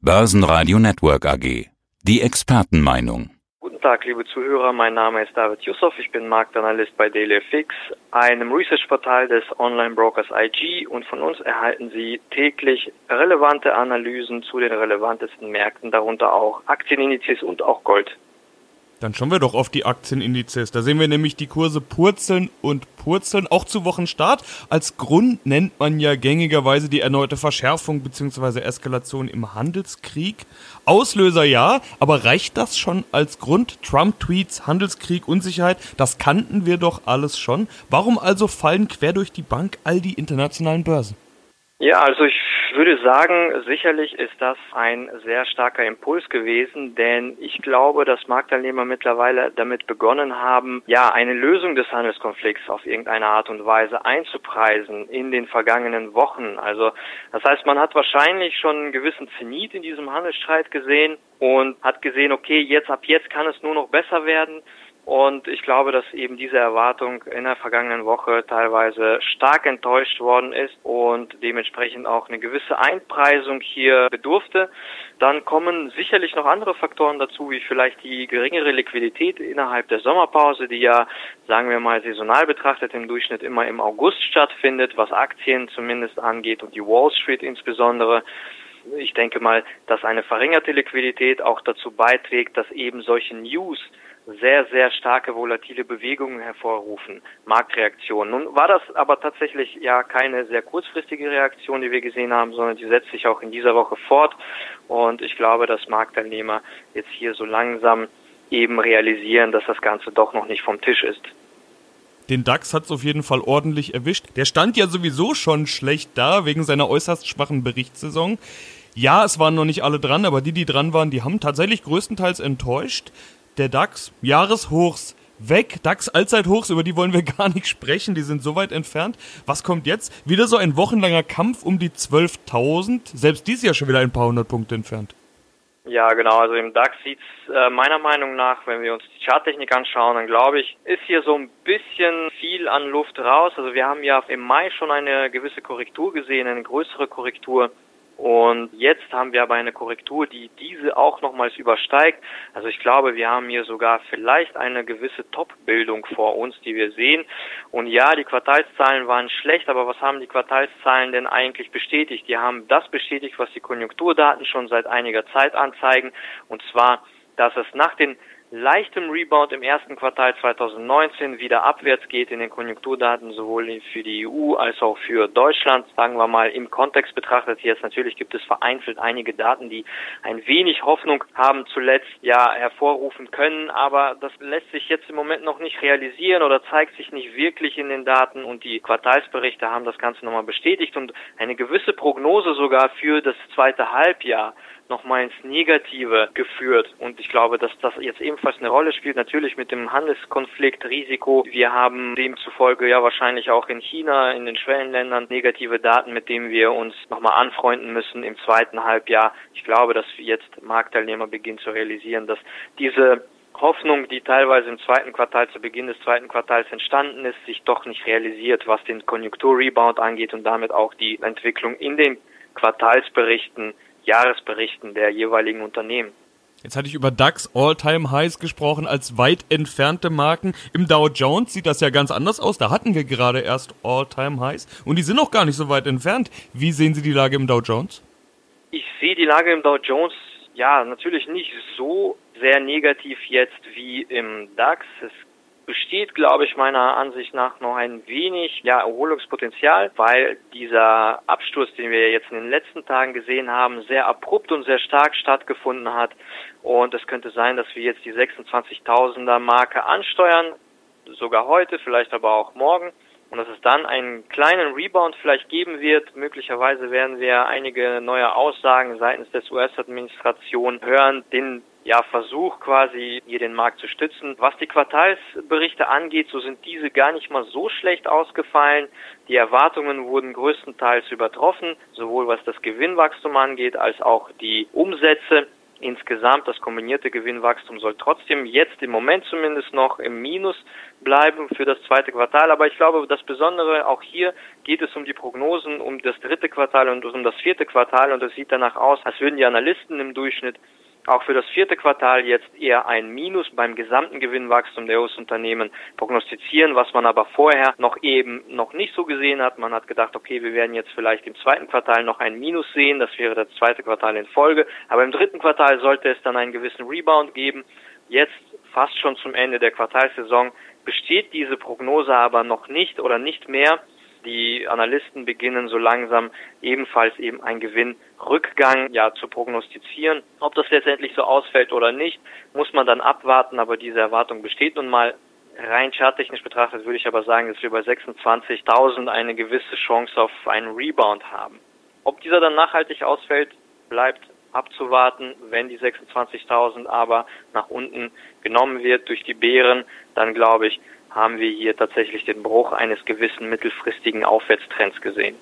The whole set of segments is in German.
Börsenradio Network AG. Die Expertenmeinung. Guten Tag, liebe Zuhörer. Mein Name ist David Yusuf. Ich bin Marktanalyst bei DailyFix, einem Research-Portal des Online-Brokers IG. Und von uns erhalten Sie täglich relevante Analysen zu den relevantesten Märkten, darunter auch Aktienindizes und auch Gold. Dann schauen wir doch auf die Aktienindizes. Da sehen wir nämlich die Kurse purzeln und purzeln, auch zu Wochenstart. Als Grund nennt man ja gängigerweise die erneute Verschärfung bzw. Eskalation im Handelskrieg. Auslöser ja, aber reicht das schon als Grund? Trump-Tweets, Handelskrieg, Unsicherheit, das kannten wir doch alles schon. Warum also fallen quer durch die Bank all die internationalen Börsen? Ja, also ich würde sagen, sicherlich ist das ein sehr starker Impuls gewesen, denn ich glaube, dass Marktteilnehmer mittlerweile damit begonnen haben, ja, eine Lösung des Handelskonflikts auf irgendeine Art und Weise einzupreisen in den vergangenen Wochen. Also, das heißt, man hat wahrscheinlich schon einen gewissen Zenit in diesem Handelsstreit gesehen und hat gesehen, okay, jetzt ab jetzt kann es nur noch besser werden. Und ich glaube, dass eben diese Erwartung in der vergangenen Woche teilweise stark enttäuscht worden ist und dementsprechend auch eine gewisse Einpreisung hier bedurfte. Dann kommen sicherlich noch andere Faktoren dazu, wie vielleicht die geringere Liquidität innerhalb der Sommerpause, die ja, sagen wir mal, saisonal betrachtet im Durchschnitt immer im August stattfindet, was Aktien zumindest angeht und die Wall Street insbesondere ich denke mal, dass eine verringerte Liquidität auch dazu beiträgt, dass eben solche News sehr, sehr starke volatile Bewegungen hervorrufen, Marktreaktionen. Nun war das aber tatsächlich ja keine sehr kurzfristige Reaktion, die wir gesehen haben, sondern die setzt sich auch in dieser Woche fort. Und ich glaube, dass Marktteilnehmer jetzt hier so langsam eben realisieren, dass das Ganze doch noch nicht vom Tisch ist. Den DAX hat es auf jeden Fall ordentlich erwischt. Der stand ja sowieso schon schlecht da wegen seiner äußerst schwachen Berichtssaison. Ja, es waren noch nicht alle dran, aber die, die dran waren, die haben tatsächlich größtenteils enttäuscht der DAX, Jahreshochs weg, DAX Allzeithochs, über die wollen wir gar nicht sprechen, die sind so weit entfernt. Was kommt jetzt? Wieder so ein wochenlanger Kampf um die 12.000, selbst dies Jahr schon wieder ein paar hundert Punkte entfernt. Ja, genau. Also im DAX sieht's äh, meiner Meinung nach, wenn wir uns die Charttechnik anschauen, dann glaube ich, ist hier so ein bisschen viel an Luft raus. Also wir haben ja im Mai schon eine gewisse Korrektur gesehen, eine größere Korrektur. Und jetzt haben wir aber eine Korrektur, die diese auch nochmals übersteigt. Also ich glaube, wir haben hier sogar vielleicht eine gewisse Top-Bildung vor uns, die wir sehen. Und ja, die Quartalszahlen waren schlecht, aber was haben die Quartalszahlen denn eigentlich bestätigt? Die haben das bestätigt, was die Konjunkturdaten schon seit einiger Zeit anzeigen. Und zwar, dass es nach den leichtem Rebound im ersten Quartal 2019 wieder abwärts geht in den Konjunkturdaten sowohl für die EU als auch für Deutschland, sagen wir mal im Kontext betrachtet jetzt natürlich gibt es vereinzelt einige Daten, die ein wenig Hoffnung haben zuletzt ja hervorrufen können, aber das lässt sich jetzt im Moment noch nicht realisieren oder zeigt sich nicht wirklich in den Daten und die Quartalsberichte haben das Ganze nochmal bestätigt und eine gewisse Prognose sogar für das zweite Halbjahr nochmal ins Negative geführt. Und ich glaube, dass das jetzt ebenfalls eine Rolle spielt, natürlich mit dem Handelskonflikt, Risiko. Wir haben demzufolge ja wahrscheinlich auch in China, in den Schwellenländern negative Daten, mit denen wir uns nochmal anfreunden müssen im zweiten Halbjahr. Ich glaube, dass jetzt Marktteilnehmer beginnen zu realisieren, dass diese Hoffnung, die teilweise im zweiten Quartal zu Beginn des zweiten Quartals entstanden ist, sich doch nicht realisiert, was den Konjunkturrebound angeht und damit auch die Entwicklung in den Quartalsberichten Jahresberichten der jeweiligen Unternehmen. Jetzt hatte ich über DAX All-Time Highs gesprochen als weit entfernte Marken. Im Dow Jones sieht das ja ganz anders aus. Da hatten wir gerade erst All-Time Highs und die sind noch gar nicht so weit entfernt. Wie sehen Sie die Lage im Dow Jones? Ich sehe die Lage im Dow Jones ja natürlich nicht so sehr negativ jetzt wie im DAX. Es besteht, glaube ich, meiner Ansicht nach noch ein wenig ja, Erholungspotenzial, weil dieser Absturz, den wir jetzt in den letzten Tagen gesehen haben, sehr abrupt und sehr stark stattgefunden hat. Und es könnte sein, dass wir jetzt die 26.000er Marke ansteuern, sogar heute, vielleicht aber auch morgen. Und dass es dann einen kleinen Rebound vielleicht geben wird. Möglicherweise werden wir einige neue Aussagen seitens des US-Administration hören, den ja, Versuch quasi hier den Markt zu stützen. Was die Quartalsberichte angeht, so sind diese gar nicht mal so schlecht ausgefallen. Die Erwartungen wurden größtenteils übertroffen, sowohl was das Gewinnwachstum angeht, als auch die Umsätze. Insgesamt das kombinierte Gewinnwachstum soll trotzdem jetzt im Moment zumindest noch im Minus bleiben für das zweite Quartal. Aber ich glaube, das Besondere auch hier geht es um die Prognosen um das dritte Quartal und um das vierte Quartal und es sieht danach aus, als würden die Analysten im Durchschnitt auch für das vierte Quartal jetzt eher ein Minus beim gesamten Gewinnwachstum der US-Unternehmen prognostizieren, was man aber vorher noch eben noch nicht so gesehen hat. Man hat gedacht, okay, wir werden jetzt vielleicht im zweiten Quartal noch ein Minus sehen, das wäre das zweite Quartal in Folge, aber im dritten Quartal sollte es dann einen gewissen Rebound geben. Jetzt fast schon zum Ende der Quartalsaison besteht diese Prognose aber noch nicht oder nicht mehr die Analysten beginnen so langsam ebenfalls eben einen Gewinnrückgang ja zu prognostizieren. Ob das letztendlich so ausfällt oder nicht, muss man dann abwarten, aber diese Erwartung besteht nun mal. Rein charttechnisch betrachtet würde ich aber sagen, dass wir bei 26.000 eine gewisse Chance auf einen Rebound haben. Ob dieser dann nachhaltig ausfällt, bleibt abzuwarten. Wenn die 26.000 aber nach unten genommen wird durch die Bären, dann glaube ich, haben wir hier tatsächlich den Bruch eines gewissen mittelfristigen Aufwärtstrends gesehen.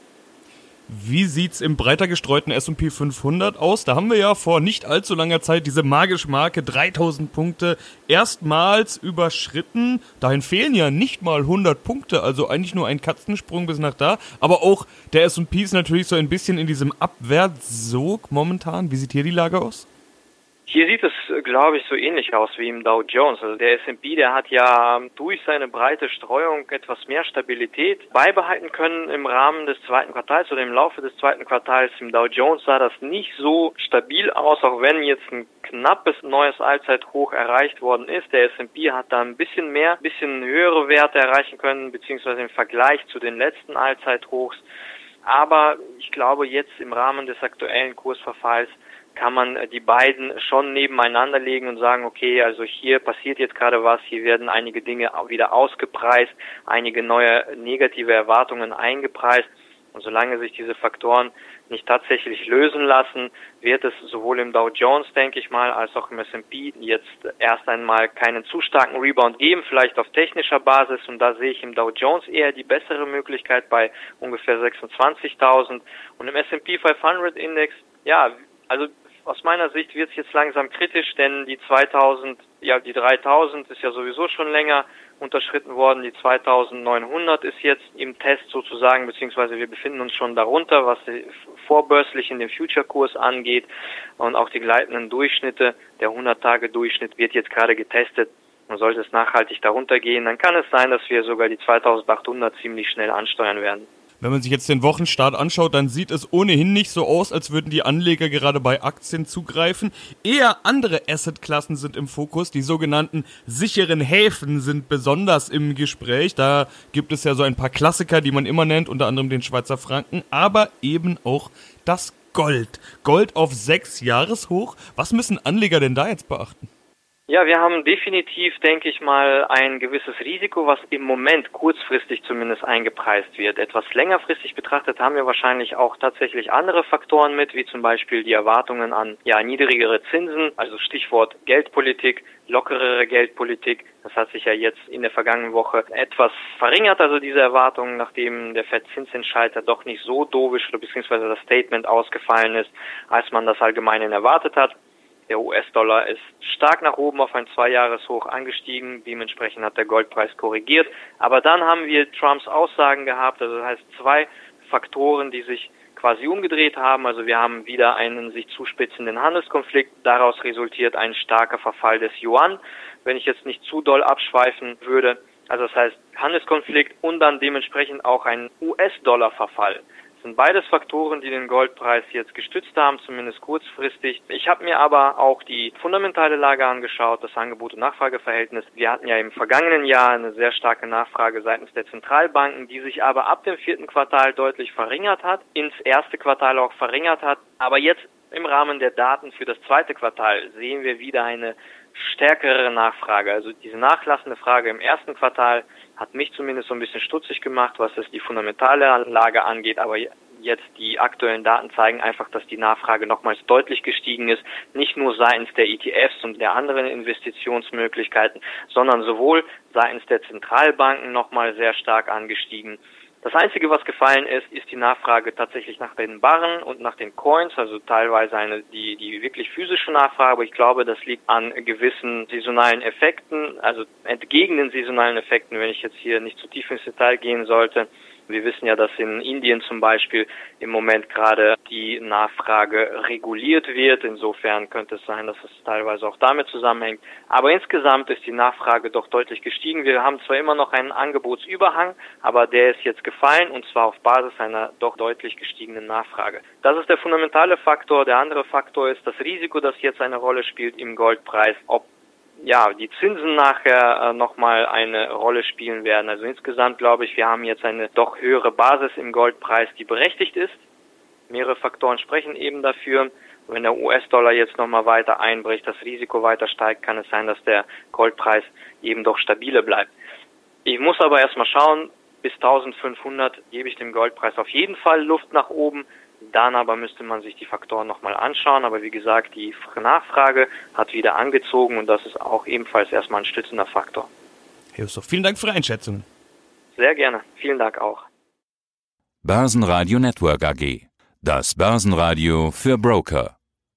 Wie sieht's im breiter gestreuten S&P 500 aus? Da haben wir ja vor nicht allzu langer Zeit diese magische Marke 3000 Punkte erstmals überschritten. Dahin fehlen ja nicht mal 100 Punkte, also eigentlich nur ein Katzensprung bis nach da. Aber auch der S&P ist natürlich so ein bisschen in diesem Abwärtssog momentan. Wie sieht hier die Lage aus? Hier sieht es, glaube ich, so ähnlich aus wie im Dow Jones. Also der S&P, der hat ja durch seine breite Streuung etwas mehr Stabilität beibehalten können im Rahmen des zweiten Quartals oder im Laufe des zweiten Quartals. Im Dow Jones sah das nicht so stabil aus, auch wenn jetzt ein knappes neues Allzeithoch erreicht worden ist. Der S&P hat da ein bisschen mehr, ein bisschen höhere Werte erreichen können, beziehungsweise im Vergleich zu den letzten Allzeithochs. Aber ich glaube, jetzt im Rahmen des aktuellen Kursverfalls kann man äh, die beiden schon nebeneinander legen und sagen, okay, also hier passiert jetzt gerade was, hier werden einige Dinge wieder ausgepreist, einige neue negative Erwartungen eingepreist. Und solange sich diese Faktoren nicht tatsächlich lösen lassen, wird es sowohl im Dow Jones, denke ich mal, als auch im S&P jetzt erst einmal keinen zu starken Rebound geben, vielleicht auf technischer Basis. Und da sehe ich im Dow Jones eher die bessere Möglichkeit bei ungefähr 26.000. Und im S&P 500 Index, ja, also aus meiner Sicht wird es jetzt langsam kritisch, denn die 2000, ja die 3000 ist ja sowieso schon länger unterschritten worden. Die 2900 ist jetzt im Test sozusagen, beziehungsweise wir befinden uns schon darunter, was vorbörslich in den Future-Kurs angeht. Und auch die gleitenden Durchschnitte, der 100-Tage-Durchschnitt wird jetzt gerade getestet. Und sollte es nachhaltig darunter gehen, dann kann es sein, dass wir sogar die 2800 ziemlich schnell ansteuern werden. Wenn man sich jetzt den Wochenstart anschaut, dann sieht es ohnehin nicht so aus, als würden die Anleger gerade bei Aktien zugreifen. Eher andere Assetklassen sind im Fokus. Die sogenannten sicheren Häfen sind besonders im Gespräch. Da gibt es ja so ein paar Klassiker, die man immer nennt, unter anderem den Schweizer Franken, aber eben auch das Gold. Gold auf sechs Jahreshoch. Was müssen Anleger denn da jetzt beachten? Ja, wir haben definitiv, denke ich mal, ein gewisses Risiko, was im Moment kurzfristig zumindest eingepreist wird. Etwas längerfristig betrachtet haben wir wahrscheinlich auch tatsächlich andere Faktoren mit, wie zum Beispiel die Erwartungen an ja, niedrigere Zinsen, also Stichwort Geldpolitik, lockerere Geldpolitik. Das hat sich ja jetzt in der vergangenen Woche etwas verringert, also diese Erwartungen, nachdem der Fed-Zinsentscheid doch nicht so dovisch oder beziehungsweise das Statement ausgefallen ist, als man das allgemein erwartet hat. Der US-Dollar ist stark nach oben auf ein Zweijahreshoch angestiegen. Dementsprechend hat der Goldpreis korrigiert. Aber dann haben wir Trumps Aussagen gehabt. Also das heißt zwei Faktoren, die sich quasi umgedreht haben. Also wir haben wieder einen sich zuspitzenden Handelskonflikt. Daraus resultiert ein starker Verfall des Yuan. Wenn ich jetzt nicht zu doll abschweifen würde. Also das heißt Handelskonflikt und dann dementsprechend auch ein US-Dollar-Verfall sind beides Faktoren, die den Goldpreis jetzt gestützt haben, zumindest kurzfristig. Ich habe mir aber auch die fundamentale Lage angeschaut, das Angebot- und Nachfrageverhältnis. Wir hatten ja im vergangenen Jahr eine sehr starke Nachfrage seitens der Zentralbanken, die sich aber ab dem vierten Quartal deutlich verringert hat, ins erste Quartal auch verringert hat. Aber jetzt im Rahmen der Daten für das zweite Quartal sehen wir wieder eine stärkere Nachfrage. Also diese nachlassende Frage im ersten Quartal hat mich zumindest so ein bisschen stutzig gemacht, was es die fundamentale Lage angeht, aber jetzt die aktuellen Daten zeigen einfach, dass die Nachfrage nochmals deutlich gestiegen ist, nicht nur seitens der ETFs und der anderen Investitionsmöglichkeiten, sondern sowohl seitens der Zentralbanken nochmal sehr stark angestiegen. Das Einzige, was gefallen ist, ist die Nachfrage tatsächlich nach den Barren und nach den Coins, also teilweise eine, die, die wirklich physische Nachfrage, aber ich glaube, das liegt an gewissen saisonalen Effekten, also entgegen den saisonalen Effekten, wenn ich jetzt hier nicht zu tief ins Detail gehen sollte, wir wissen ja, dass in Indien zum Beispiel im Moment gerade die Nachfrage reguliert wird. Insofern könnte es sein, dass es teilweise auch damit zusammenhängt. Aber insgesamt ist die Nachfrage doch deutlich gestiegen. Wir haben zwar immer noch einen Angebotsüberhang, aber der ist jetzt gefallen und zwar auf Basis einer doch deutlich gestiegenen Nachfrage. Das ist der fundamentale Faktor. Der andere Faktor ist das Risiko, das jetzt eine Rolle spielt im Goldpreis. Ob ja, die Zinsen nachher äh, nochmal eine Rolle spielen werden. Also insgesamt glaube ich, wir haben jetzt eine doch höhere Basis im Goldpreis, die berechtigt ist. Mehrere Faktoren sprechen eben dafür. Wenn der US-Dollar jetzt nochmal weiter einbricht, das Risiko weiter steigt, kann es sein, dass der Goldpreis eben doch stabiler bleibt. Ich muss aber erstmal schauen, bis 1500 gebe ich dem Goldpreis auf jeden Fall Luft nach oben. Dann aber müsste man sich die Faktoren nochmal anschauen. Aber wie gesagt, die Nachfrage hat wieder angezogen und das ist auch ebenfalls erstmal ein stützender Faktor. Herr Jusuf, vielen Dank für die Einschätzung. Sehr gerne. Vielen Dank auch. Börsenradio Network AG. Das Börsenradio für Broker.